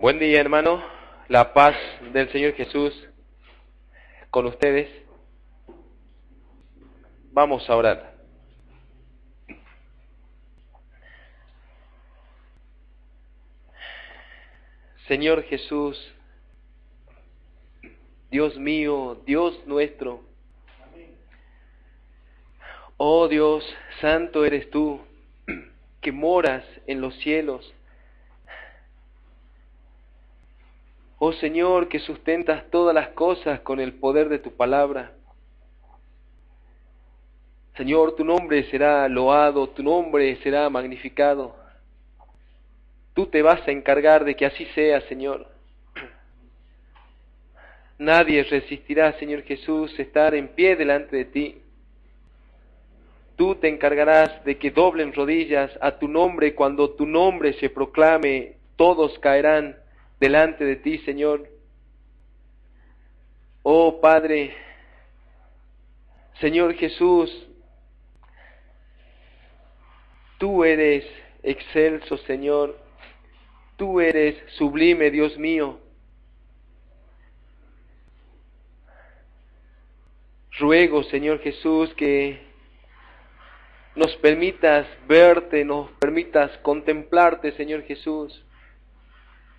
Buen día, hermano la paz del Señor Jesús con ustedes. Vamos a orar. Señor Jesús, Dios mío, Dios nuestro, oh Dios, santo eres tú, que moras en los cielos Oh Señor, que sustentas todas las cosas con el poder de tu palabra. Señor, tu nombre será loado, tu nombre será magnificado. Tú te vas a encargar de que así sea, Señor. Nadie resistirá, Señor Jesús, estar en pie delante de ti. Tú te encargarás de que doblen rodillas a tu nombre cuando tu nombre se proclame, todos caerán delante de ti, Señor. Oh Padre, Señor Jesús, tú eres excelso, Señor. Tú eres sublime, Dios mío. Ruego, Señor Jesús, que nos permitas verte, nos permitas contemplarte, Señor Jesús.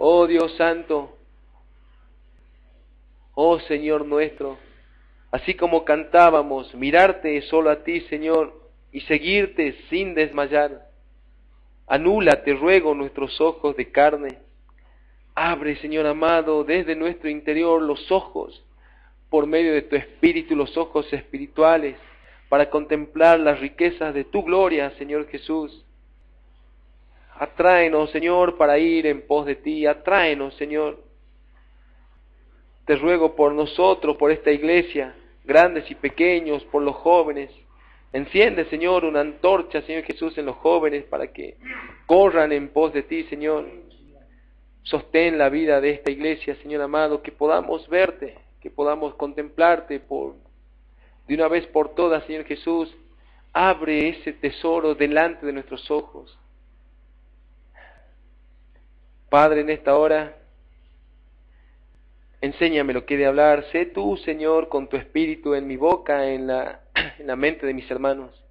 Oh Dios Santo, oh Señor nuestro, así como cantábamos, mirarte solo a ti, Señor, y seguirte sin desmayar. Anula, te ruego, nuestros ojos de carne. Abre, Señor amado, desde nuestro interior los ojos, por medio de tu espíritu, los ojos espirituales, para contemplar las riquezas de tu gloria, Señor Jesús. Atráenos, Señor, para ir en pos de ti. Atráenos, Señor. Te ruego por nosotros, por esta iglesia, grandes y pequeños, por los jóvenes. Enciende, Señor, una antorcha, Señor Jesús, en los jóvenes para que corran en pos de ti, Señor. Sostén la vida de esta iglesia, Señor amado, que podamos verte, que podamos contemplarte por de una vez por todas, Señor Jesús. Abre ese tesoro delante de nuestros ojos. Padre, en esta hora, enséñame lo que he de hablar. Sé tú, Señor, con tu espíritu en mi boca, en la, en la mente de mis hermanos.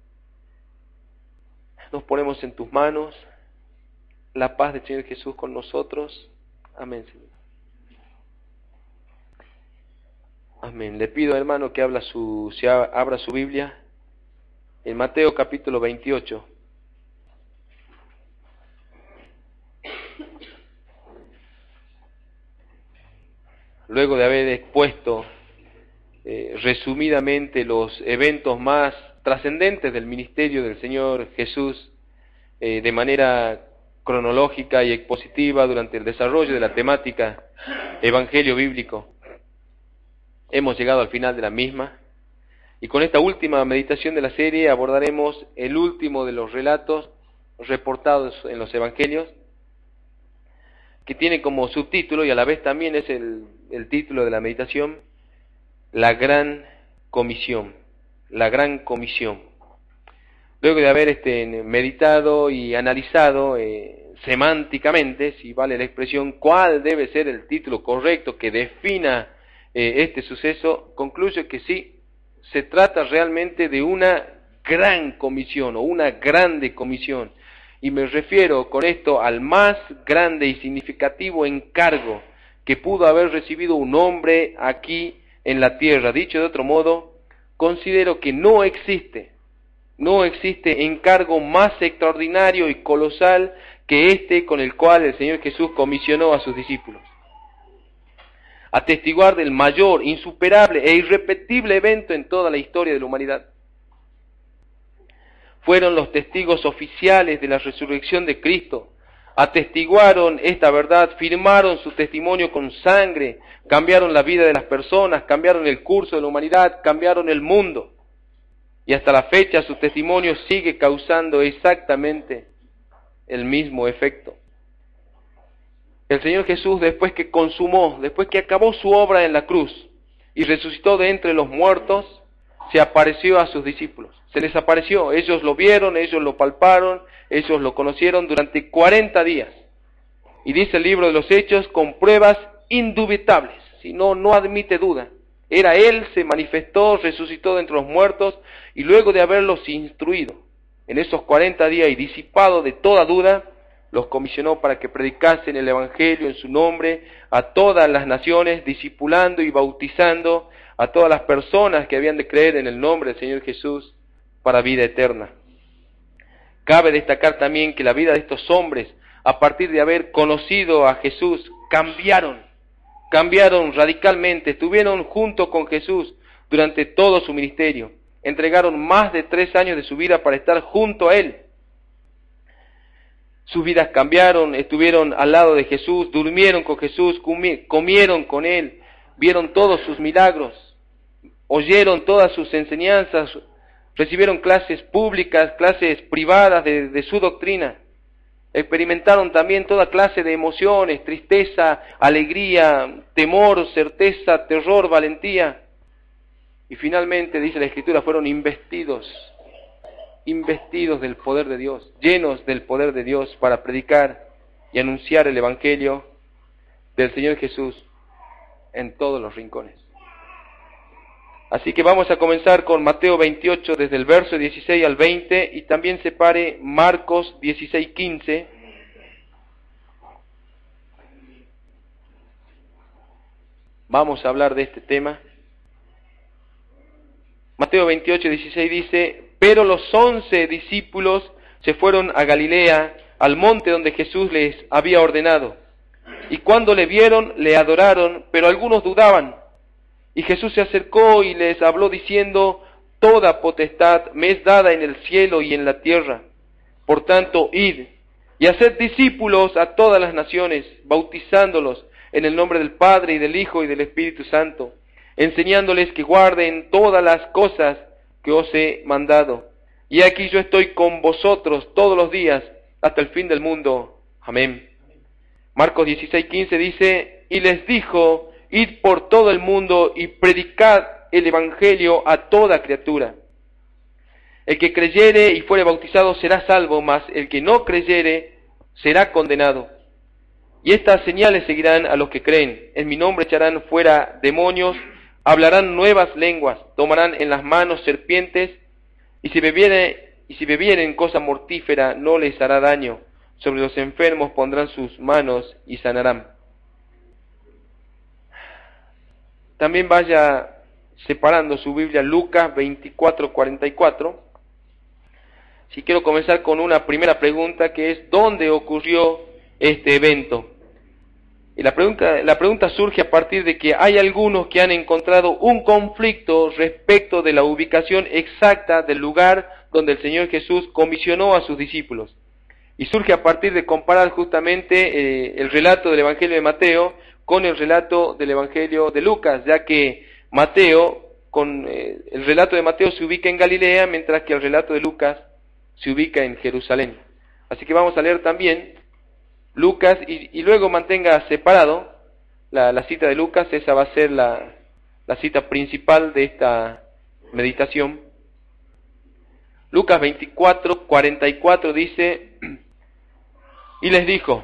Nos ponemos en tus manos. La paz del Señor Jesús con nosotros. Amén, Señor. Amén. Le pido, hermano, que abra su Biblia en Mateo capítulo 28. Luego de haber expuesto eh, resumidamente los eventos más trascendentes del ministerio del Señor Jesús eh, de manera cronológica y expositiva durante el desarrollo de la temática Evangelio Bíblico. Hemos llegado al final de la misma y con esta última meditación de la serie abordaremos el último de los relatos reportados en los Evangelios que tiene como subtítulo y a la vez también es el, título de la meditación, la gran comisión, la gran comisión. Luego de haber este, meditado y analizado eh, semánticamente, si vale la expresión, cuál debe ser el título correcto que defina eh, este suceso, concluyo que sí, se trata realmente de una gran comisión o una grande comisión y me refiero con esto al más grande y significativo encargo que pudo haber recibido un hombre aquí en la tierra. Dicho de otro modo, considero que no existe, no existe encargo más extraordinario y colosal que este con el cual el Señor Jesús comisionó a sus discípulos. Atestiguar del mayor, insuperable e irrepetible evento en toda la historia de la humanidad fueron los testigos oficiales de la resurrección de Cristo, atestiguaron esta verdad, firmaron su testimonio con sangre, cambiaron la vida de las personas, cambiaron el curso de la humanidad, cambiaron el mundo. Y hasta la fecha su testimonio sigue causando exactamente el mismo efecto. El Señor Jesús, después que consumó, después que acabó su obra en la cruz y resucitó de entre los muertos, se apareció a sus discípulos. Se les apareció. Ellos lo vieron, ellos lo palparon, ellos lo conocieron durante 40 días. Y dice el libro de los Hechos con pruebas indubitables, si no, no admite duda. Era Él, se manifestó, resucitó de entre los muertos y luego de haberlos instruido en esos 40 días y disipado de toda duda, los comisionó para que predicasen el Evangelio en su nombre a todas las naciones, discipulando y bautizando a todas las personas que habían de creer en el nombre del Señor Jesús para vida eterna. Cabe destacar también que la vida de estos hombres, a partir de haber conocido a Jesús, cambiaron, cambiaron radicalmente, estuvieron junto con Jesús durante todo su ministerio, entregaron más de tres años de su vida para estar junto a Él. Sus vidas cambiaron, estuvieron al lado de Jesús, durmieron con Jesús, comieron con Él, vieron todos sus milagros, oyeron todas sus enseñanzas, recibieron clases públicas, clases privadas de, su doctrina, experimentaron también toda clase de emociones, tristeza, alegría, temor, certeza, terror, valentía. Y finalmente, dice la Escritura, fueron investidos, investidos del poder de Dios, llenos del poder de Dios para predicar y anunciar el Evangelio del Señor Jesús en todos los rincones. Así que vamos a comenzar con Mateo 28 desde el verso 16 al 20 y también separe Marcos 16, 15. Vamos a hablar de este tema. Mateo 28, 16 dice, pero los once discípulos se fueron a Galilea, al monte donde Jesús les había ordenado. Y cuando le vieron, le adoraron, pero algunos dudaban. Y Jesús se acercó y les habló diciendo, Toda potestad me es dada en el cielo y en la tierra. Por tanto, id y haced discípulos a todas las naciones, bautizándolos en el nombre del Padre y del Hijo y del Espíritu Santo, enseñándoles que guarden todas las cosas que os he mandado. Y aquí yo estoy con vosotros todos los días hasta el fin del mundo. Amén. Marcos 16:15 dice, y les dijo, Id por todo el mundo y predicad el Evangelio a toda criatura. El que creyere y fuere bautizado será salvo, mas el que no creyere será condenado. Y estas señales seguirán a los que creen. En mi nombre echarán fuera demonios, hablarán nuevas lenguas, tomarán en las manos serpientes, y si bebieren, y si bebieren cosa mortífera no les hará daño. Sobre los enfermos pondrán sus manos y sanarán. También vaya separando su Biblia Lucas 24, 44. Si quiero comenzar con una primera pregunta que es ¿dónde ocurrió este evento? Y la pregunta, la pregunta surge a partir de que hay algunos que han encontrado un conflicto respecto de la ubicación exacta del lugar donde el Señor Jesús comisionó a sus discípulos. Y surge a partir de comparar justamente eh, el relato del Evangelio de Mateo con el relato del Evangelio de Lucas, ya que Mateo, con eh, el relato de Mateo se ubica en Galilea, mientras que el relato de Lucas se ubica en Jerusalén. Así que vamos a leer también Lucas y, luego mantenga separado la, cita de Lucas, esa va a ser la, la cita principal de esta meditación. Lucas 24, 44 dice, y les dijo,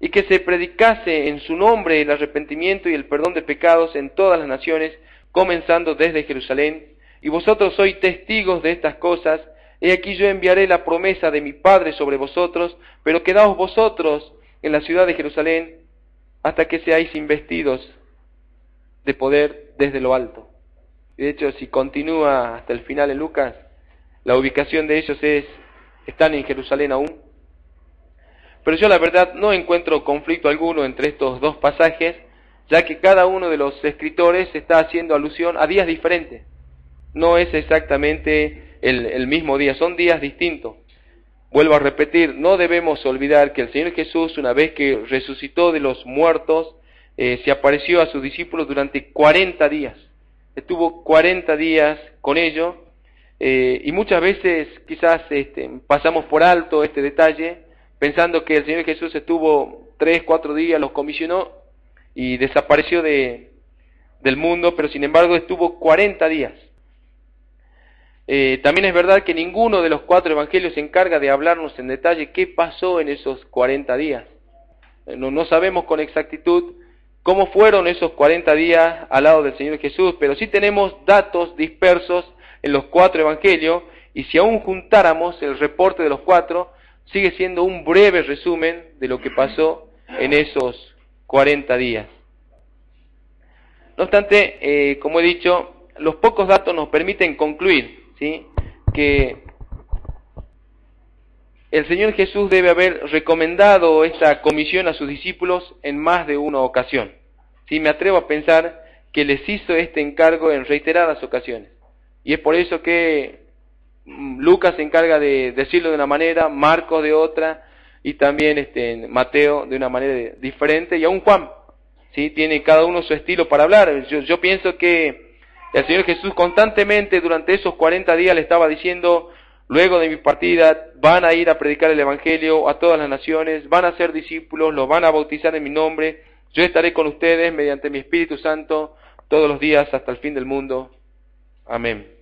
y que se predicase en su nombre el arrepentimiento y el perdón de pecados en todas las naciones, comenzando desde Jerusalén. Y vosotros sois testigos de estas cosas. He aquí yo enviaré la promesa de mi Padre sobre vosotros, pero quedaos vosotros en la ciudad de Jerusalén hasta que seáis investidos de poder desde lo alto. De hecho, si continúa hasta el final en Lucas, la ubicación de ellos es, están en Jerusalén aún. Pero yo la verdad no encuentro conflicto alguno entre estos dos pasajes, ya que cada uno de los escritores está haciendo alusión a días diferentes. No es exactamente el, mismo día, son días distintos. Vuelvo a repetir, no debemos olvidar que el Señor Jesús, una vez que resucitó de los muertos, eh, se apareció a sus discípulos durante 40 días. Estuvo 40 días con ellos eh, y muchas veces quizás este, pasamos por alto este detalle pensando que el Señor Jesús estuvo 3, 4 días, los comisionó y desapareció de, del mundo, pero sin embargo estuvo 40 días. Eh, también es verdad que ninguno de los cuatro evangelios se encarga de hablarnos en detalle qué pasó en esos 40 días. No, no sabemos con exactitud cómo fueron esos 40 días al lado del Señor Jesús, pero sí tenemos datos dispersos en los cuatro evangelios y si aún juntáramos el reporte de los cuatro, sigue siendo un breve resumen de lo que pasó en esos 40 días. No obstante, eh, como he dicho, los pocos datos nos permiten concluir ¿sí? que el Señor Jesús debe haber recomendado esta comisión a sus discípulos en más de una ocasión. Si Me atrevo a pensar que les hizo este encargo en reiteradas ocasiones. Y es por eso que Lucas se encarga de decirlo de una manera, Marcos de otra, y también este, Mateo de una manera diferente, y aún Juan, ¿sí? tiene cada uno su estilo para hablar. Yo, yo pienso que el Señor Jesús constantemente durante esos 40 días le estaba diciendo, Luego de mi partida van a ir a predicar el Evangelio a todas las naciones, van a ser discípulos, los van a bautizar en mi nombre, yo estaré con ustedes mediante mi Espíritu Santo todos los días hasta el fin del mundo. Amén.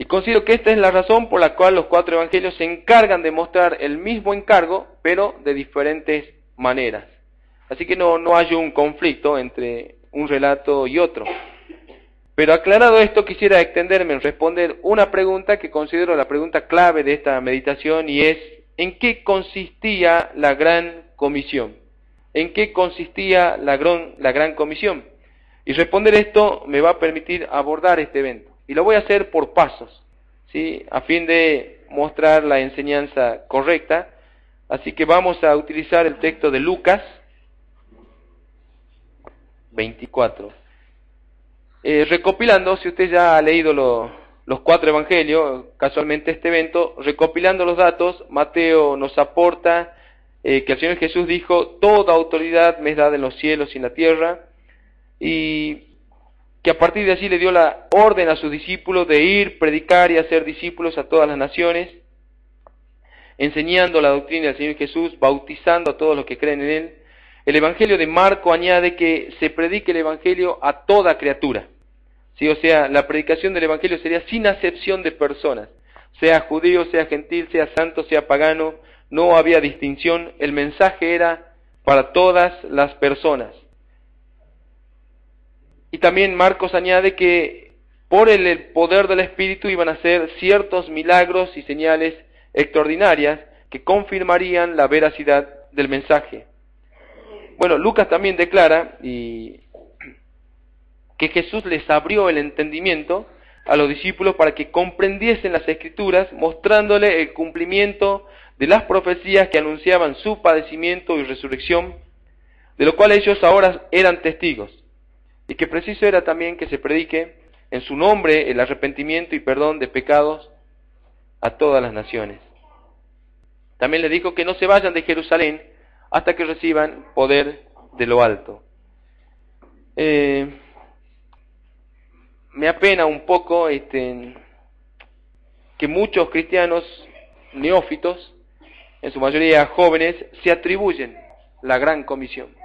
Y considero que esta es la razón por la cual los cuatro evangelios se encargan de mostrar el mismo encargo, pero de diferentes maneras. Así que no, no hay un conflicto entre un relato y otro. Pero aclarado esto, quisiera extenderme en responder una pregunta que considero la pregunta clave de esta meditación y es, ¿en qué consistía la gran comisión? ¿En qué consistía la gran, la gran comisión? Y responder esto me va a permitir abordar este evento. Y lo voy a hacer por pasos, ¿sí? a fin de mostrar la enseñanza correcta. Así que vamos a utilizar el texto de Lucas 24. Eh, recopilando, si usted ya ha leído los cuatro evangelios, casualmente este evento, recopilando los datos, Mateo nos aporta eh, que el Señor Jesús dijo, toda autoridad me es dada en los cielos y en la tierra, y que a partir de allí le dio la orden a sus discípulos de ir, predicar y hacer discípulos a todas las naciones, enseñando la doctrina del Señor Jesús, bautizando a todos los que creen en Él, el Evangelio de Marco añade que se predique el Evangelio a toda criatura. ¿Sí? O sea, la predicación del Evangelio sería sin acepción de personas, sea judío, sea gentil, sea santo, sea pagano, no había distinción, el mensaje era para todas las personas. Y también Marcos añade que por el poder del Espíritu iban a ser ciertos milagros y señales extraordinarias que confirmarían la veracidad del mensaje. Bueno, Lucas también declara que Jesús les abrió el entendimiento a los discípulos para que comprendiesen las escrituras, mostrándole el cumplimiento de las profecías que anunciaban su padecimiento y resurrección, de lo cual ellos ahora eran testigos, y que preciso era también que se predique en su nombre el arrepentimiento y perdón de pecados a todas las naciones. También le dijo que no se vayan de Jerusalén, hasta que reciban poder de lo alto. Eh, me apena un poco este, que muchos cristianos neófitos, en su mayoría jóvenes, se atribuyen la gran comisión.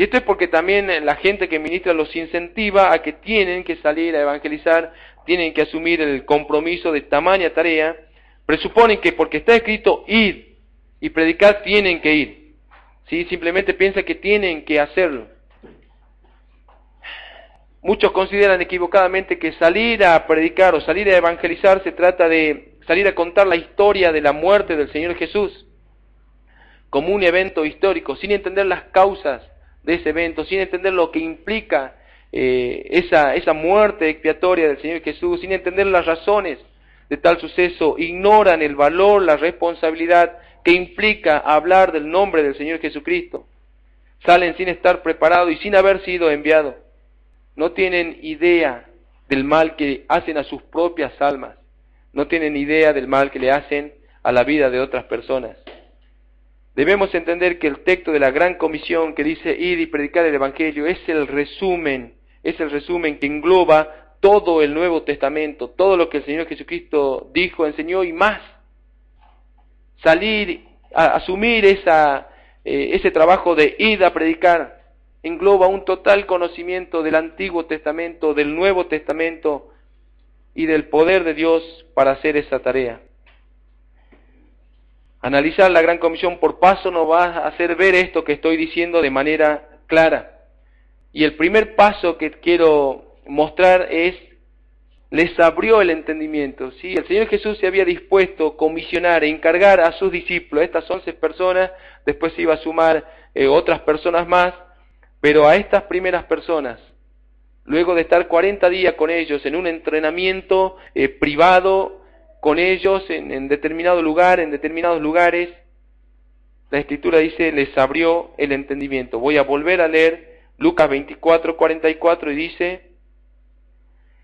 Y esto es porque también la gente que ministra los incentiva a que tienen que salir a evangelizar, tienen que asumir el compromiso de tamaña tarea, presuponen que porque está escrito ir y predicar tienen que ir. ¿sí? simplemente piensa que tienen que hacerlo. Muchos consideran equivocadamente que salir a predicar o salir a evangelizar se trata de salir a contar la historia de la muerte del Señor Jesús como un evento histórico, sin entender las causas de ese evento, sin entender lo que implica eh, esa, esa muerte expiatoria del Señor Jesús, sin entender las razones de tal suceso, ignoran el valor, la responsabilidad que implica hablar del nombre del Señor Jesucristo. Salen sin estar preparados y sin haber sido enviados. No tienen idea del mal que hacen a sus propias almas. No tienen idea del mal que le hacen a la vida de otras personas. Debemos entender que el texto de la gran comisión que dice ir y predicar el Evangelio es el resumen, es el resumen que engloba todo el Nuevo Testamento, todo lo que el Señor Jesucristo dijo, enseñó y más. Salir, asumir esa, eh, ese trabajo de ir a predicar, engloba un total conocimiento del Antiguo Testamento, del Nuevo Testamento y del poder de Dios para hacer esa tarea. Analizar la gran comisión por paso nos va a hacer ver esto que estoy diciendo de manera clara. Y el primer paso que quiero mostrar es, les abrió el entendimiento. ¿sí? El Señor Jesús se había dispuesto a comisionar e encargar a sus discípulos, estas once personas, después se iba a sumar eh, otras personas más, pero a estas primeras personas, luego de estar 40 días con ellos en un entrenamiento eh, privado, con ellos en, determinado lugar, en determinados lugares, la escritura dice, les abrió el entendimiento. Voy a volver a leer Lucas 24, 44 y dice,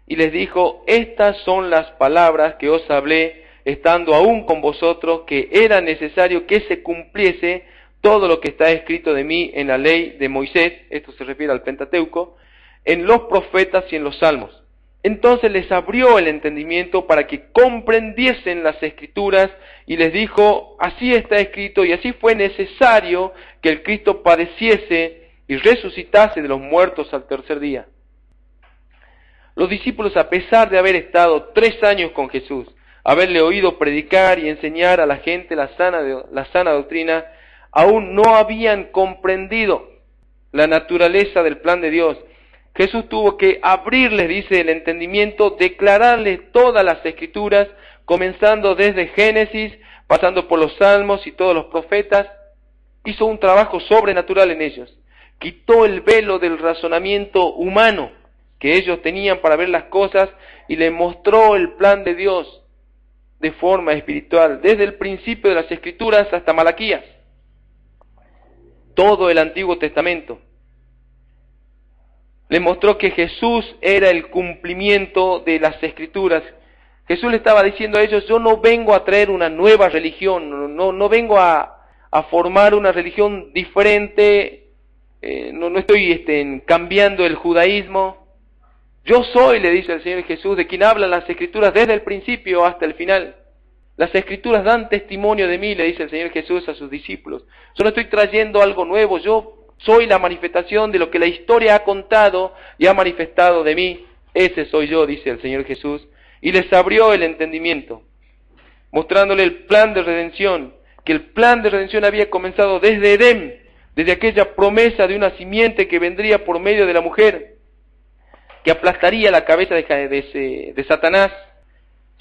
y les dijo, estas son las palabras que os hablé estando aún con vosotros, que era necesario que se cumpliese todo lo que está escrito de mí en la ley de Moisés, esto se refiere al Pentateuco, en los profetas y en los salmos. Entonces les abrió el entendimiento para que comprendiesen las escrituras y les dijo, así está escrito y así fue necesario que el Cristo padeciese y resucitase de los muertos al tercer día. Los discípulos, a pesar de haber estado tres años con Jesús, haberle oído predicar y enseñar a la gente la sana, la sana doctrina, aún no habían comprendido la naturaleza del plan de Dios. Jesús tuvo que abrirles, dice el entendimiento, declararles todas las escrituras, comenzando desde Génesis, pasando por los salmos y todos los profetas. Hizo un trabajo sobrenatural en ellos. Quitó el velo del razonamiento humano que ellos tenían para ver las cosas y les mostró el plan de Dios de forma espiritual, desde el principio de las escrituras hasta Malaquías todo el Antiguo Testamento. Le mostró que Jesús era el cumplimiento de las escrituras. Jesús le estaba diciendo a ellos, yo no vengo a traer una nueva religión, no, no vengo a, formar una religión diferente, eh, no, no, estoy este, cambiando el judaísmo. Yo soy, le dice el Señor Jesús, de quien hablan las escrituras desde el principio hasta el final. Las escrituras dan testimonio de mí, le dice el Señor Jesús a sus discípulos. Yo no estoy trayendo algo nuevo, yo soy la manifestación de lo que la historia ha contado y ha manifestado de mí. Ese soy yo, dice el Señor Jesús. Y les abrió el entendimiento, mostrándole el plan de redención, que el plan de redención había comenzado desde Edén, desde aquella promesa de una simiente que vendría por medio de la mujer, que aplastaría la cabeza de, de, de Satanás,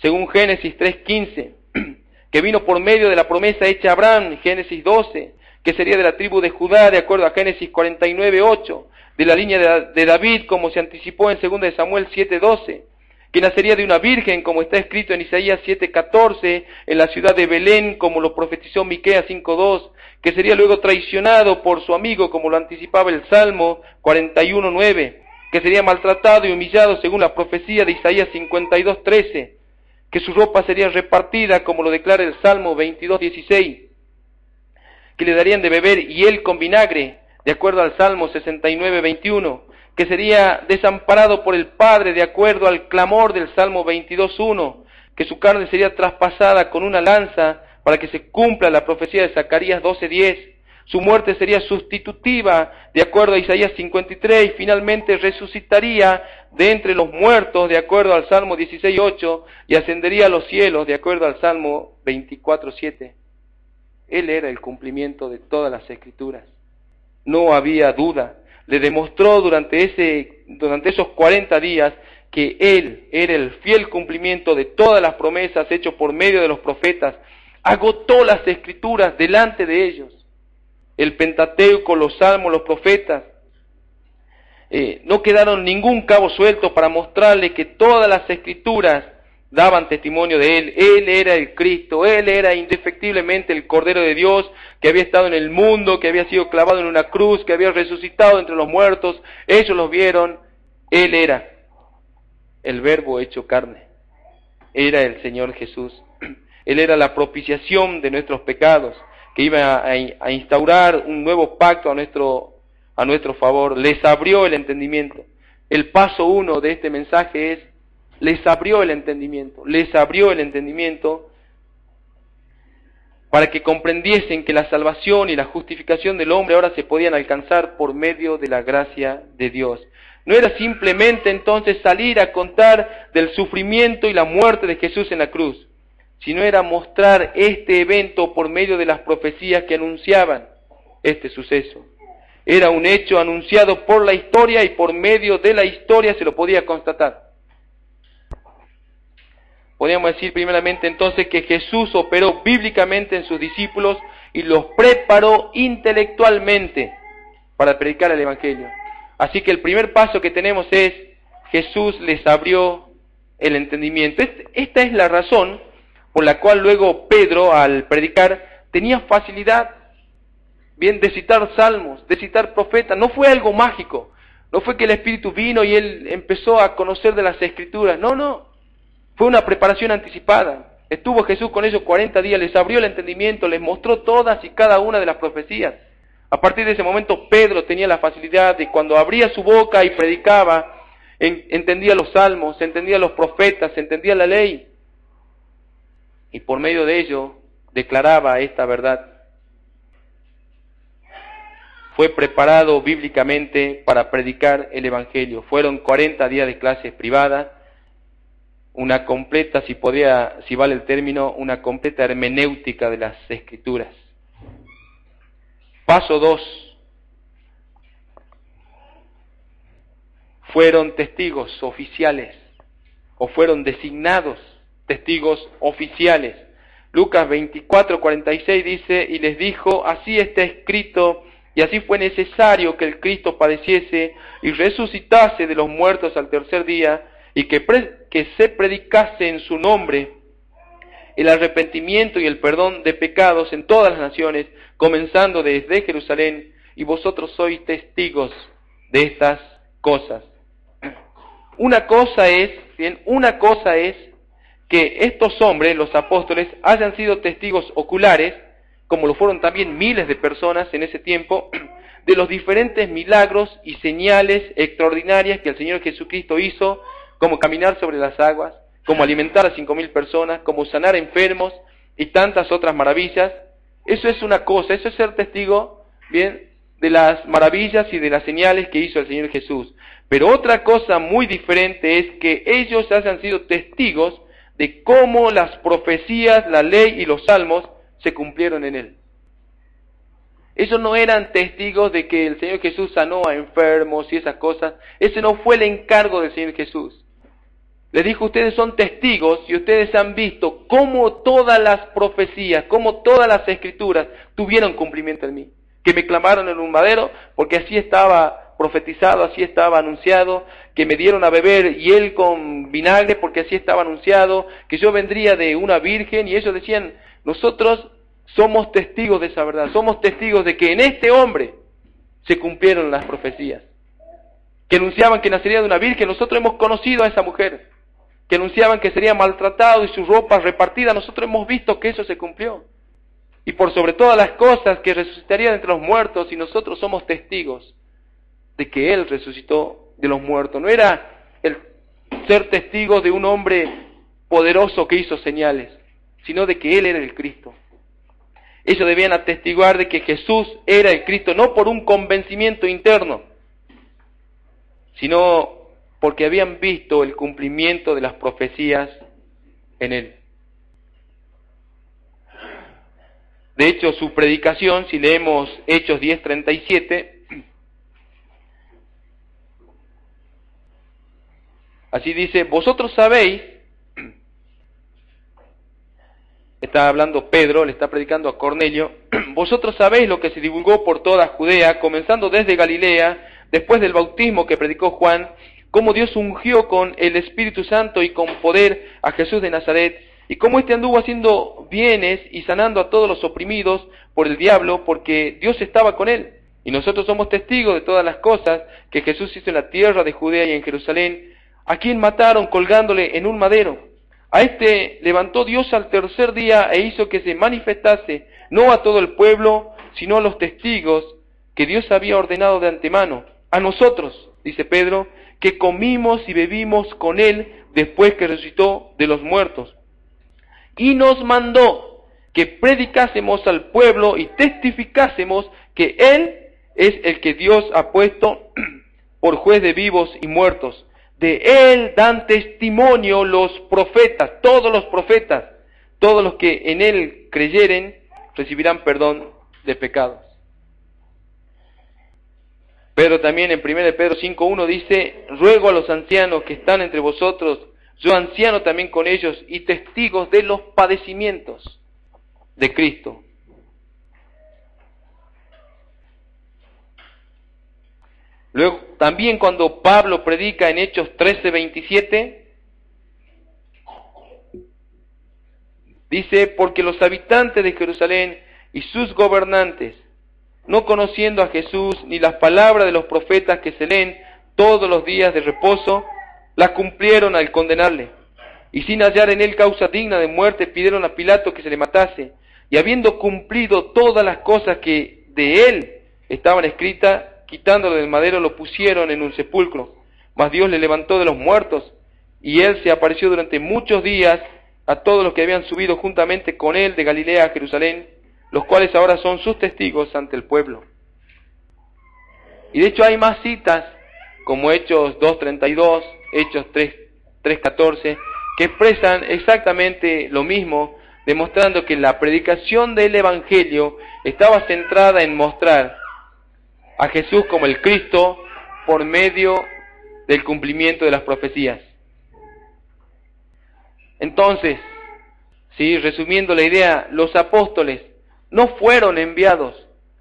según Génesis 3.15 que vino por medio de la promesa hecha a Abraham, Génesis 12, que sería de la tribu de Judá, de acuerdo a Génesis 49, 8, de la línea de, David, como se anticipó en 2 de Samuel 7, 12, que nacería de una virgen, como está escrito en Isaías 7, 14, en la ciudad de Belén, como lo profetizó Miqueas 5, 2, que sería luego traicionado por su amigo, como lo anticipaba el Salmo 41, 9, que sería maltratado y humillado según la profecía de Isaías 52, 13, que su ropa sería repartida, como lo declara el Salmo 22, 16, que le darían de beber hiel con vinagre, de acuerdo al Salmo 69, 21, que sería desamparado por el Padre, de acuerdo al clamor del Salmo 22, 1, que su carne sería traspasada con una lanza para que se cumpla la profecía de Zacarías 12, 10, su muerte sería sustitutiva, de acuerdo a Isaías 53, y finalmente resucitaría de entre los muertos, de acuerdo al Salmo 16.8, y ascendería a los cielos, de acuerdo al Salmo 24.7. Él era el cumplimiento de todas las escrituras. No había duda. Le demostró durante, esos 40 días que Él era el fiel cumplimiento de todas las promesas hechas por medio de los profetas. Agotó las escrituras delante de ellos el Pentateuco, los Salmos, los profetas. Eh, no quedaron ningún cabo suelto para mostrarle que todas las escrituras daban testimonio de Él. Él era el Cristo, Él era indefectiblemente el Cordero de Dios que había estado en el mundo, que había sido clavado en una cruz, que había resucitado entre los muertos. Ellos lo vieron. Él era el Verbo hecho carne. Era el Señor Jesús. Él era la propiciación de nuestros pecados, que iba a, instaurar un nuevo pacto a nuestro, a nuestro favor. Les abrió el entendimiento. El paso uno de este mensaje es les abrió el entendimiento, les abrió el entendimiento para que comprendiesen que la salvación y la justificación del hombre ahora se podían alcanzar por medio de la gracia de Dios. No era simplemente entonces salir a contar del sufrimiento y la muerte de Jesús en la cruz, sino era mostrar este evento por medio de las profecías que anunciaban este suceso. Era un hecho anunciado por la historia y por medio de la historia se lo podía constatar. Podríamos decir primeramente entonces que Jesús operó bíblicamente en sus discípulos y los preparó intelectualmente para predicar el Evangelio. Así que el primer paso que tenemos es Jesús les abrió el entendimiento. Esta es la razón por la cual luego Pedro al predicar tenía facilidad bien de citar salmos, de citar profetas. No fue algo mágico. No fue que el Espíritu vino y él empezó a conocer de las escrituras. No, no. Fue una preparación anticipada. Estuvo Jesús con ellos 40 días, les abrió el entendimiento, les mostró todas y cada una de las profecías. A partir de ese momento Pedro tenía la facilidad de cuando abría su boca y predicaba, entendía los salmos, entendía los profetas, entendía la ley. Y por medio de ello declaraba esta verdad. Fue preparado bíblicamente para predicar el Evangelio. Fueron 40 días de clases privadas una completa, si podía, si vale el término, una completa hermenéutica de las escrituras. Paso 2. Fueron testigos oficiales o fueron designados testigos oficiales. Lucas 24, 46 dice, y les dijo, así está escrito, y así fue necesario que el Cristo padeciese y resucitase de los muertos al tercer día, y que, se predicase en su nombre el arrepentimiento y el perdón de pecados en todas las naciones, comenzando desde Jerusalén, y vosotros sois testigos de estas cosas. Una cosa es, bien, una cosa es que estos hombres, los apóstoles, hayan sido testigos oculares, como lo fueron también miles de personas en ese tiempo, de los diferentes milagros y señales extraordinarias que el Señor Jesucristo hizo como caminar sobre las aguas, como alimentar a cinco mil personas, como sanar enfermos y tantas otras maravillas. Eso es una cosa, eso es ser testigo, bien, de las maravillas y de las señales que hizo el Señor Jesús. Pero otra cosa muy diferente es que ellos hayan sido testigos de cómo las profecías, la ley y los salmos se cumplieron en él. Ellos no eran testigos de que el Señor Jesús sanó a enfermos y esas cosas. Ese no fue el encargo del Señor Jesús. Le dijo, ustedes son testigos y ustedes han visto cómo todas las profecías, cómo todas las escrituras tuvieron cumplimiento en mí. Que me clamaron en un madero porque así estaba profetizado, así estaba anunciado, que me dieron a beber hiel con vinagre porque así estaba anunciado, que yo vendría de una virgen y ellos decían, nosotros somos testigos de esa verdad, somos testigos de que en este hombre se cumplieron las profecías, que anunciaban que nacería de una virgen, nosotros hemos conocido a esa mujer que anunciaban que sería maltratado y su ropa repartida, nosotros hemos visto que eso se cumplió. Y por sobre todas las cosas, que resucitaría entre los muertos y nosotros somos testigos de que Él resucitó de los muertos. No era el ser testigo de un hombre poderoso que hizo señales, sino de que Él era el Cristo. Ellos debían atestiguar de que Jesús era el Cristo, no por un convencimiento interno, sino porque habían visto el cumplimiento de las profecías en él. De hecho, su predicación, si leemos Hechos 10:37, así dice, vosotros sabéis, está hablando Pedro, le está predicando a Cornelio, vosotros sabéis lo que se divulgó por toda Judea, comenzando desde Galilea, después del bautismo que predicó Juan, cómo Dios ungió con el Espíritu Santo y con poder a Jesús de Nazaret, y cómo éste anduvo haciendo bienes y sanando a todos los oprimidos por el diablo, porque Dios estaba con él. Y nosotros somos testigos de todas las cosas que Jesús hizo en la tierra de Judea y en Jerusalén, a quien mataron colgándole en un madero. A este levantó Dios al tercer día e hizo que se manifestase no a todo el pueblo, sino a los testigos que Dios había ordenado de antemano. A nosotros, dice Pedro, que comimos y bebimos con él después que resucitó de los muertos. Y nos mandó que predicásemos al pueblo y testificásemos que él es el que Dios ha puesto por juez de vivos y muertos. De él dan testimonio los profetas, todos los profetas, todos los que en él creyeren recibirán perdón de pecados. Pero también en 1 Pedro 5.1 dice, ruego a los ancianos que están entre vosotros, yo anciano también con ellos y testigos de los padecimientos de Cristo, Luego, también cuando Pablo predica en Hechos 13:27, dice, porque los habitantes de Jerusalén y sus gobernantes, no conociendo a Jesús ni las palabras de los profetas que se leen todos los días de reposo, las cumplieron al condenarle. Y sin hallar en él causa digna de muerte, pidieron a Pilato que se le matase. Y habiendo cumplido todas las cosas que de él estaban escritas, quitándolo del madero, lo pusieron en un sepulcro. Mas Dios le levantó de los muertos, y él se apareció durante muchos días a todos los que habían subido juntamente con él de Galilea a Jerusalén, los cuales ahora son sus testigos ante el pueblo. Y de hecho hay más citas, como Hechos 2.32, Hechos 3.14, que expresan exactamente lo mismo, demostrando que la predicación del Evangelio estaba centrada en mostrar a Jesús como el Cristo por medio del cumplimiento de las profecías. Entonces, sí, resumiendo la idea, los apóstoles no fueron enviados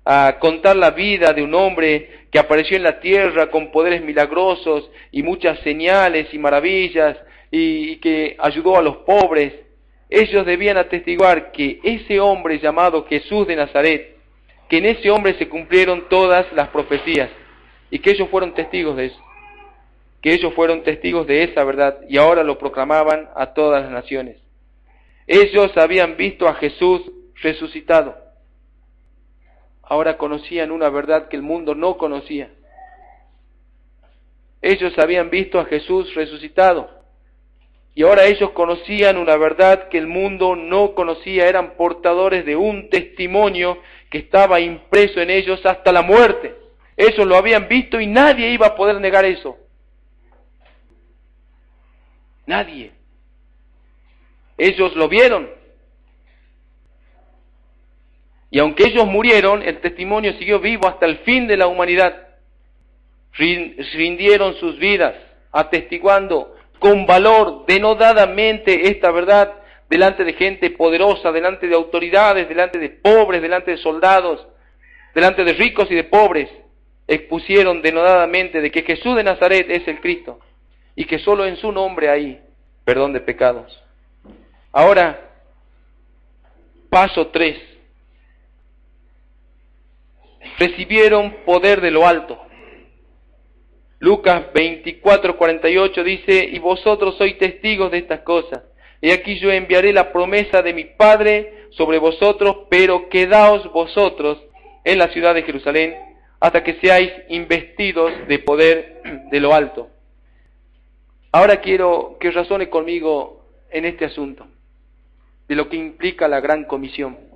a contar la vida de un hombre que apareció en la tierra con poderes milagrosos y muchas señales y maravillas y que ayudó a los pobres. Ellos debían atestiguar que ese hombre llamado Jesús de Nazaret que en ese hombre se cumplieron todas las profecías y que ellos fueron testigos de eso, que ellos fueron testigos de esa verdad y ahora lo proclamaban a todas las naciones. Ellos habían visto a Jesús resucitado, ahora conocían una verdad que el mundo no conocía. Ellos habían visto a Jesús resucitado y ahora ellos conocían una verdad que el mundo no conocía, eran portadores de un testimonio que estaba impreso en ellos hasta la muerte. Ellos lo habían visto y nadie iba a poder negar eso. Nadie. Ellos lo vieron. Y aunque ellos murieron, el testimonio siguió vivo hasta el fin de la humanidad. Rindieron sus vidas atestiguando con valor denodadamente esta verdad delante de gente poderosa, delante de autoridades, delante de pobres, delante de soldados, delante de ricos y de pobres, expusieron denodadamente de que Jesús de Nazaret es el Cristo y que solo en su nombre hay perdón de pecados. Ahora, paso 3. Recibieron poder de lo alto. Lucas 24, 48 dice, y vosotros sois testigos de estas cosas. Y aquí yo enviaré la promesa de mi Padre sobre vosotros, pero quedaos vosotros en la ciudad de Jerusalén hasta que seáis investidos de poder de lo alto. Ahora quiero que razone conmigo en este asunto, de lo que implica la gran comisión.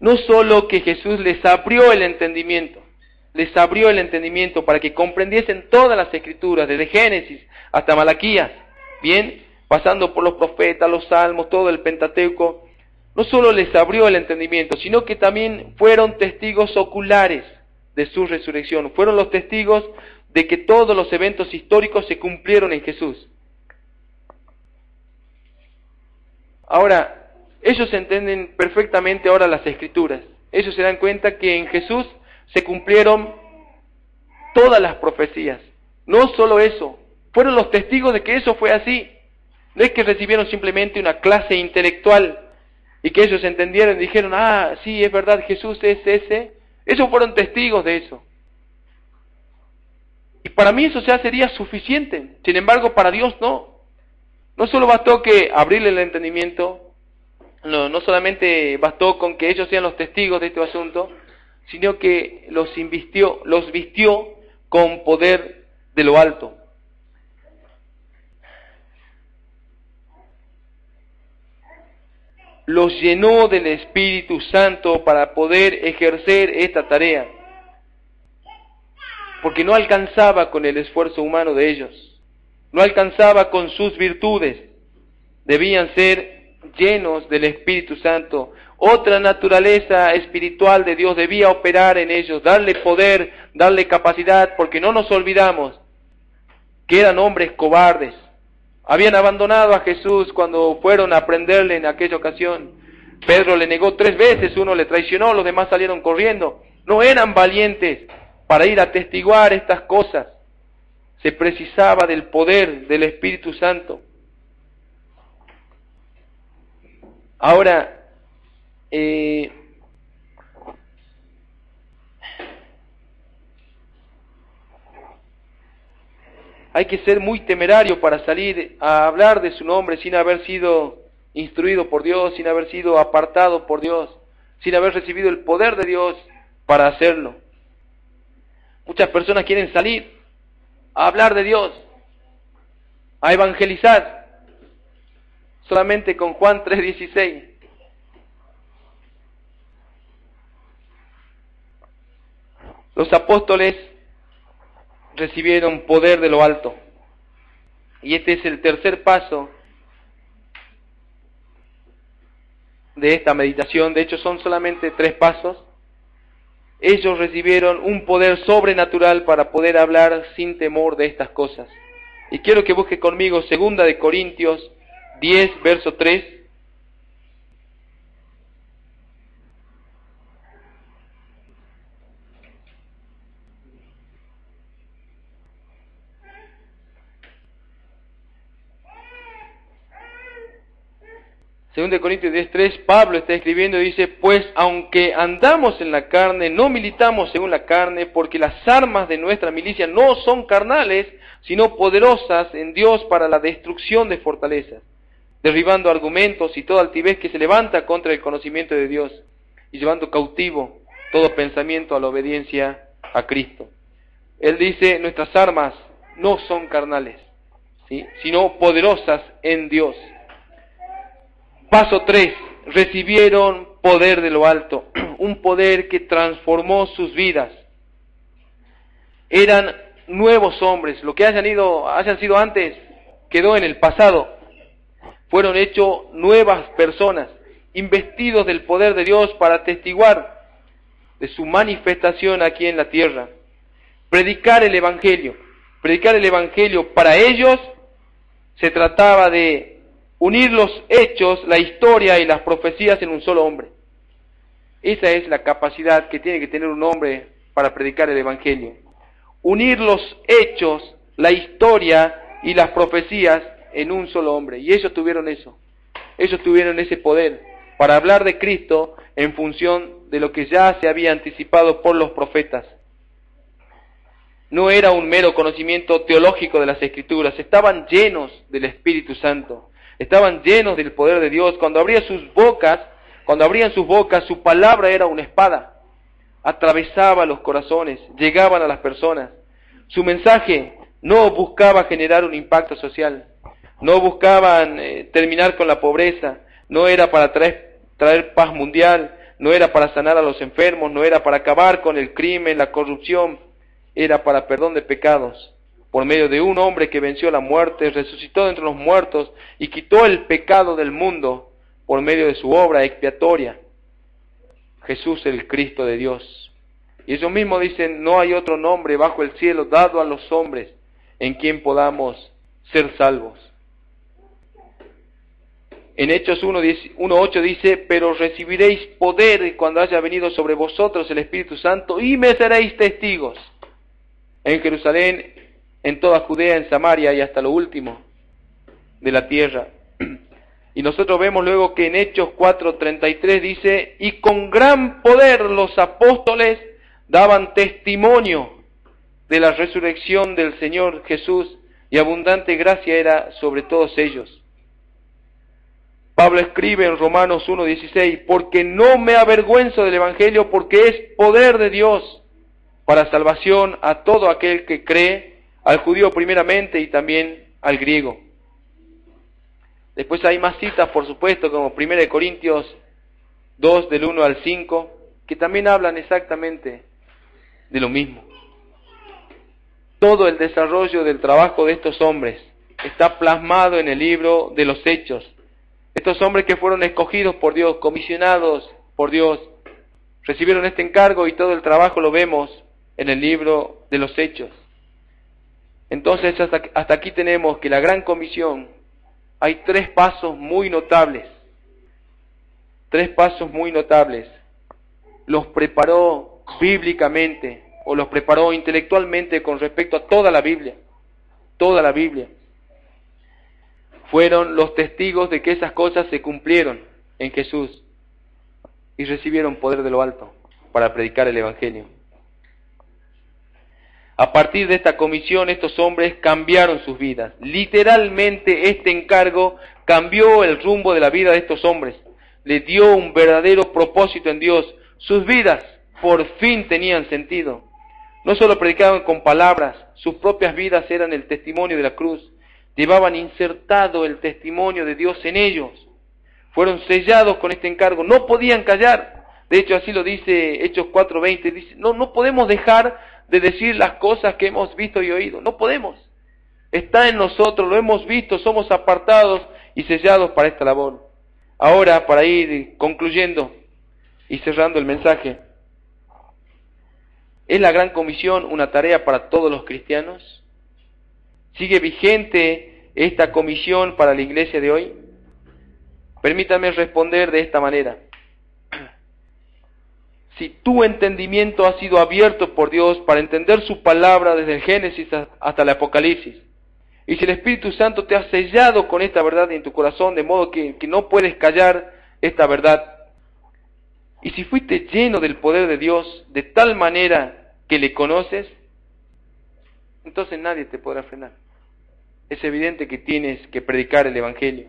No solo que Jesús les abrió el entendimiento, les abrió el entendimiento para que comprendiesen todas las escrituras, desde Génesis hasta Malaquías, bien, pasando por los profetas, los salmos, todo el Pentateuco, no solo les abrió el entendimiento, sino que también fueron testigos oculares de su resurrección, fueron los testigos de que todos los eventos históricos se cumplieron en Jesús. Ahora, ellos entienden perfectamente ahora las escrituras. Ellos se dan cuenta que en Jesús se cumplieron todas las profecías. No solo eso, fueron los testigos de que eso fue así. No es que recibieron simplemente una clase intelectual y que ellos entendieron y dijeron, ah, sí, es verdad, Jesús es ese. Ellos fueron testigos de eso. Y para mí eso ya sería suficiente. Sin embargo, para Dios no. No solo bastó que abrirle el entendimiento, no, no solamente bastó con que ellos sean los testigos de este asunto, sino que los invistió, los vistió con poder de lo alto. Los llenó del Espíritu Santo para poder ejercer esta tarea, porque no alcanzaba con el esfuerzo humano de ellos, no alcanzaba con sus virtudes, debían ser llenos del Espíritu Santo. Otra naturaleza espiritual de Dios debía operar en ellos, darle poder, darle capacidad, porque no nos olvidamos que eran hombres cobardes. Habían abandonado a Jesús cuando fueron a prenderle en aquella ocasión. Pedro le negó tres veces, uno le traicionó, los demás salieron corriendo. No eran valientes para ir a testiguar estas cosas. Se precisaba del poder del Espíritu Santo. Ahora, eh, hay que ser muy temerario para salir a hablar de su nombre sin haber sido instruido por Dios, sin haber sido apartado por Dios, sin haber recibido el poder de Dios para hacerlo. Muchas personas quieren salir a hablar de Dios, a evangelizar, solamente con Juan 3:16. Los apóstoles recibieron poder de lo alto. Y este es el tercer paso de esta meditación. De hecho, son solamente tres pasos. Ellos recibieron un poder sobrenatural para poder hablar sin temor de estas cosas. Y quiero que busque conmigo segunda de Corintios 10, verso 3. Según de Corintios 10.3, Pablo está escribiendo y dice, pues aunque andamos en la carne, no militamos según la carne, porque las armas de nuestra milicia no son carnales, sino poderosas en Dios para la destrucción de fortalezas derribando argumentos y toda altivez que se levanta contra el conocimiento de Dios y llevando cautivo todo pensamiento a la obediencia a Cristo. Él dice, nuestras armas no son carnales, sino poderosas en Dios. Paso 3. Recibieron poder de lo alto, un poder que transformó sus vidas. Eran nuevos hombres, lo que hayan, ido, hayan sido antes quedó en el pasado fueron hechos nuevas personas, investidos del poder de Dios para testiguar de su manifestación aquí en la tierra. Predicar el Evangelio. Predicar el Evangelio para ellos se trataba de unir los hechos, la historia y las profecías en un solo hombre. Esa es la capacidad que tiene que tener un hombre para predicar el Evangelio. Unir los hechos, la historia y las profecías en un solo hombre. Y ellos tuvieron eso. Ellos tuvieron ese poder para hablar de Cristo en función de lo que ya se había anticipado por los profetas. No era un mero conocimiento teológico de las Escrituras, estaban llenos del Espíritu Santo, estaban llenos del poder de Dios. Cuando abrían sus bocas, cuando abrían sus bocas, su palabra era una espada, atravesaba los corazones, llegaban a las personas. Su mensaje no buscaba generar un impacto social, no buscaban eh, terminar con la pobreza, no era para traer, traer paz mundial, no era para sanar a los enfermos, no era para acabar con el crimen, la corrupción, era para perdón de pecados. Por medio de un hombre que venció la muerte, resucitó entre los muertos y quitó el pecado del mundo por medio de su obra expiatoria. Jesús el Cristo de Dios. Y ellos mismos dicen, no hay otro nombre bajo el cielo dado a los hombres en quien podamos ser salvos. En Hechos 1.8 dice, pero recibiréis poder cuando haya venido sobre vosotros el Espíritu Santo y me seréis testigos en Jerusalén, en toda Judea, en Samaria y hasta lo último de la tierra. Y nosotros vemos luego que en Hechos 4.33 dice, y con gran poder los apóstoles daban testimonio de la resurrección del Señor Jesús y abundante gracia era sobre todos ellos. Pablo escribe en Romanos 1.16, porque no me avergüenzo del Evangelio, porque es poder de Dios para salvación a todo aquel que cree, al judío primeramente y también al griego. Después hay más citas, por supuesto, como 1 Corintios 2 del 1 al 5, que también hablan exactamente de lo mismo. Todo el desarrollo del trabajo de estos hombres está plasmado en el libro de los Hechos, estos hombres que fueron escogidos por Dios, comisionados por Dios, recibieron este encargo y todo el trabajo lo vemos en el libro de los Hechos. Entonces hasta, hasta aquí tenemos que la gran comisión, hay tres pasos muy notables, tres pasos muy notables. Los preparó bíblicamente o los preparó intelectualmente con respecto a toda la Biblia, toda la Biblia fueron los testigos de que esas cosas se cumplieron en Jesús y recibieron poder de lo alto para predicar el Evangelio. A partir de esta comisión estos hombres cambiaron sus vidas. Literalmente este encargo cambió el rumbo de la vida de estos hombres. Les dio un verdadero propósito en Dios. Sus vidas por fin tenían sentido. No solo predicaban con palabras, sus propias vidas eran el testimonio de la cruz llevaban insertado el testimonio de Dios en ellos. Fueron sellados con este encargo, no podían callar. De hecho, así lo dice Hechos 4:20, dice, no, no podemos dejar de decir las cosas que hemos visto y oído, no podemos. Está en nosotros, lo hemos visto, somos apartados y sellados para esta labor. Ahora, para ir concluyendo y cerrando el mensaje, ¿es la gran comisión una tarea para todos los cristianos? ¿Sigue vigente esta comisión para la iglesia de hoy? Permítame responder de esta manera. Si tu entendimiento ha sido abierto por Dios para entender su palabra desde el Génesis hasta el Apocalipsis, y si el Espíritu Santo te ha sellado con esta verdad en tu corazón, de modo que, que no puedes callar esta verdad, y si fuiste lleno del poder de Dios de tal manera que le conoces, entonces nadie te podrá frenar es evidente que tienes que predicar el Evangelio.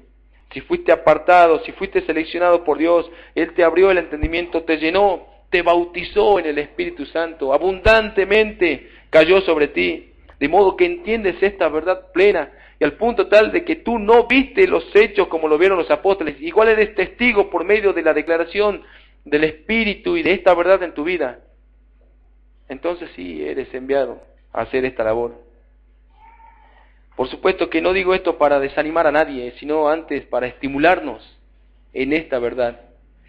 Si fuiste apartado, si fuiste seleccionado por Dios, Él te abrió el entendimiento, te llenó, te bautizó en el Espíritu Santo, abundantemente cayó sobre ti, de modo que entiendes esta verdad plena y al punto tal de que tú no viste los hechos como lo vieron los apóstoles, igual eres testigo por medio de la declaración del Espíritu y de esta verdad en tu vida. Entonces sí eres enviado a hacer esta labor. Por supuesto que no digo esto para desanimar a nadie, sino antes para estimularnos en esta verdad.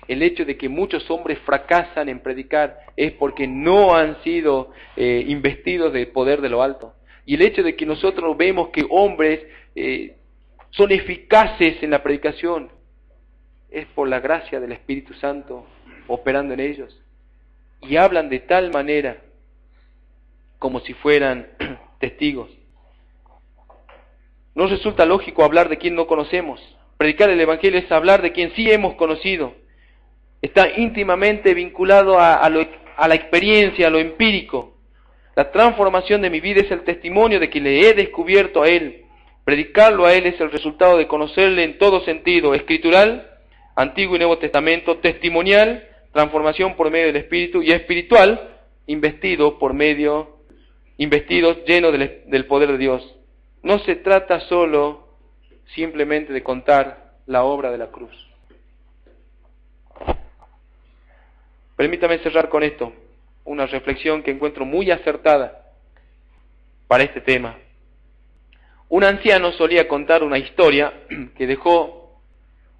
El hecho de que muchos hombres fracasan en predicar es porque no han sido eh, investidos del poder de lo alto. Y el hecho de que nosotros vemos que hombres eh, son eficaces en la predicación es por la gracia del Espíritu Santo operando en ellos. Y hablan de tal manera como si fueran testigos. No resulta lógico hablar de quien no conocemos. Predicar el Evangelio es hablar de quien sí hemos conocido. Está íntimamente vinculado a, la experiencia, a lo empírico. La transformación de mi vida es el testimonio de que le he descubierto a Él. Predicarlo a Él es el resultado de conocerle en todo sentido, escritural, Antiguo y Nuevo Testamento, testimonial, transformación por medio del Espíritu y espiritual, investido por medio, investido, lleno del poder de Dios. No se trata solo simplemente de contar la obra de la cruz. Permítame cerrar con esto, una reflexión que encuentro muy acertada para este tema. Un anciano solía contar una historia que dejó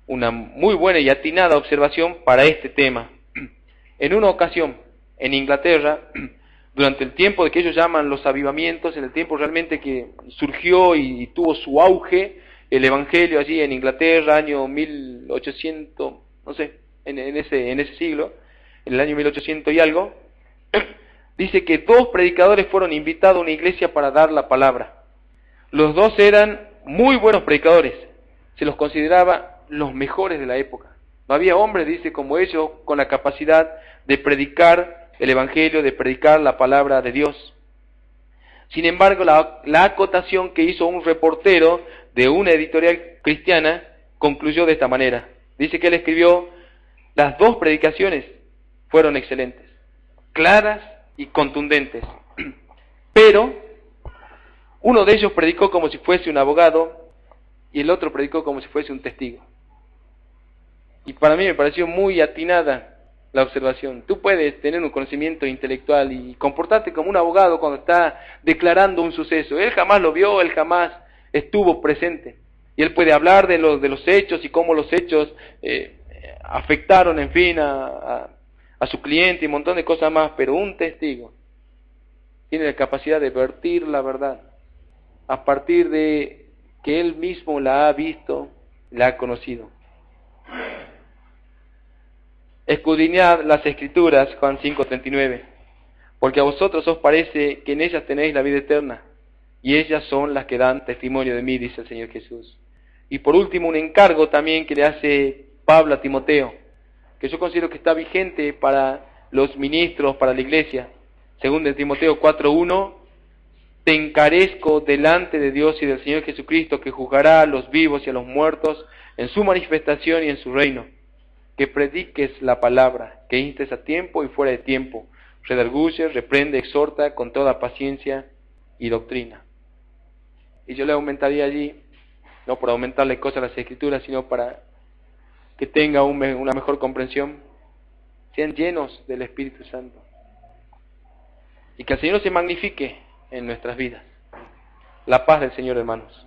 una muy buena y atinada observación para este tema. En una ocasión, en Inglaterra, durante el tiempo de que ellos llaman los avivamientos, en el tiempo realmente que surgió y, tuvo su auge el Evangelio allí en Inglaterra, año 1800, no sé, en, ese, en ese siglo, en el año 1800 y algo, dice que dos predicadores fueron invitados a una iglesia para dar la palabra. Los dos eran muy buenos predicadores, se los consideraba los mejores de la época. No había hombres, dice, como ellos, con la capacidad de predicar el Evangelio, de predicar la palabra de Dios. Sin embargo, la, la, acotación que hizo un reportero de una editorial cristiana concluyó de esta manera. Dice que él escribió, las dos predicaciones fueron excelentes, claras y contundentes. Pero uno de ellos predicó como si fuese un abogado y el otro predicó como si fuese un testigo. Y para mí me pareció muy atinada la observación. Tú puedes tener un conocimiento intelectual y comportarte como un abogado cuando está declarando un suceso. Él jamás lo vio, él jamás estuvo presente. Y él puede hablar de los, de los hechos y cómo los hechos eh, afectaron, en fin, a, a su cliente y un montón de cosas más. Pero un testigo tiene la capacidad de vertir la verdad a partir de que él mismo la ha visto, la ha conocido. Escudriñad las escrituras, Juan 5:39, porque a vosotros os parece que en ellas tenéis la vida eterna, y ellas son las que dan testimonio de mí, dice el Señor Jesús. Y por último, un encargo también que le hace Pablo a Timoteo, que yo considero que está vigente para los ministros, para la iglesia. Según de Timoteo 4.1, te encarezco delante de Dios y del Señor Jesucristo, que juzgará a los vivos y a los muertos en su manifestación y en su reino. Que prediques la palabra, que instes a tiempo y fuera de tiempo, redarguye, reprende, exhorta con toda paciencia y doctrina. Y yo le aumentaría allí, no por aumentarle cosas a las escrituras, sino para que tenga una mejor comprensión, sean llenos del Espíritu Santo. Y que el Señor se magnifique en nuestras vidas. La paz del Señor, hermanos.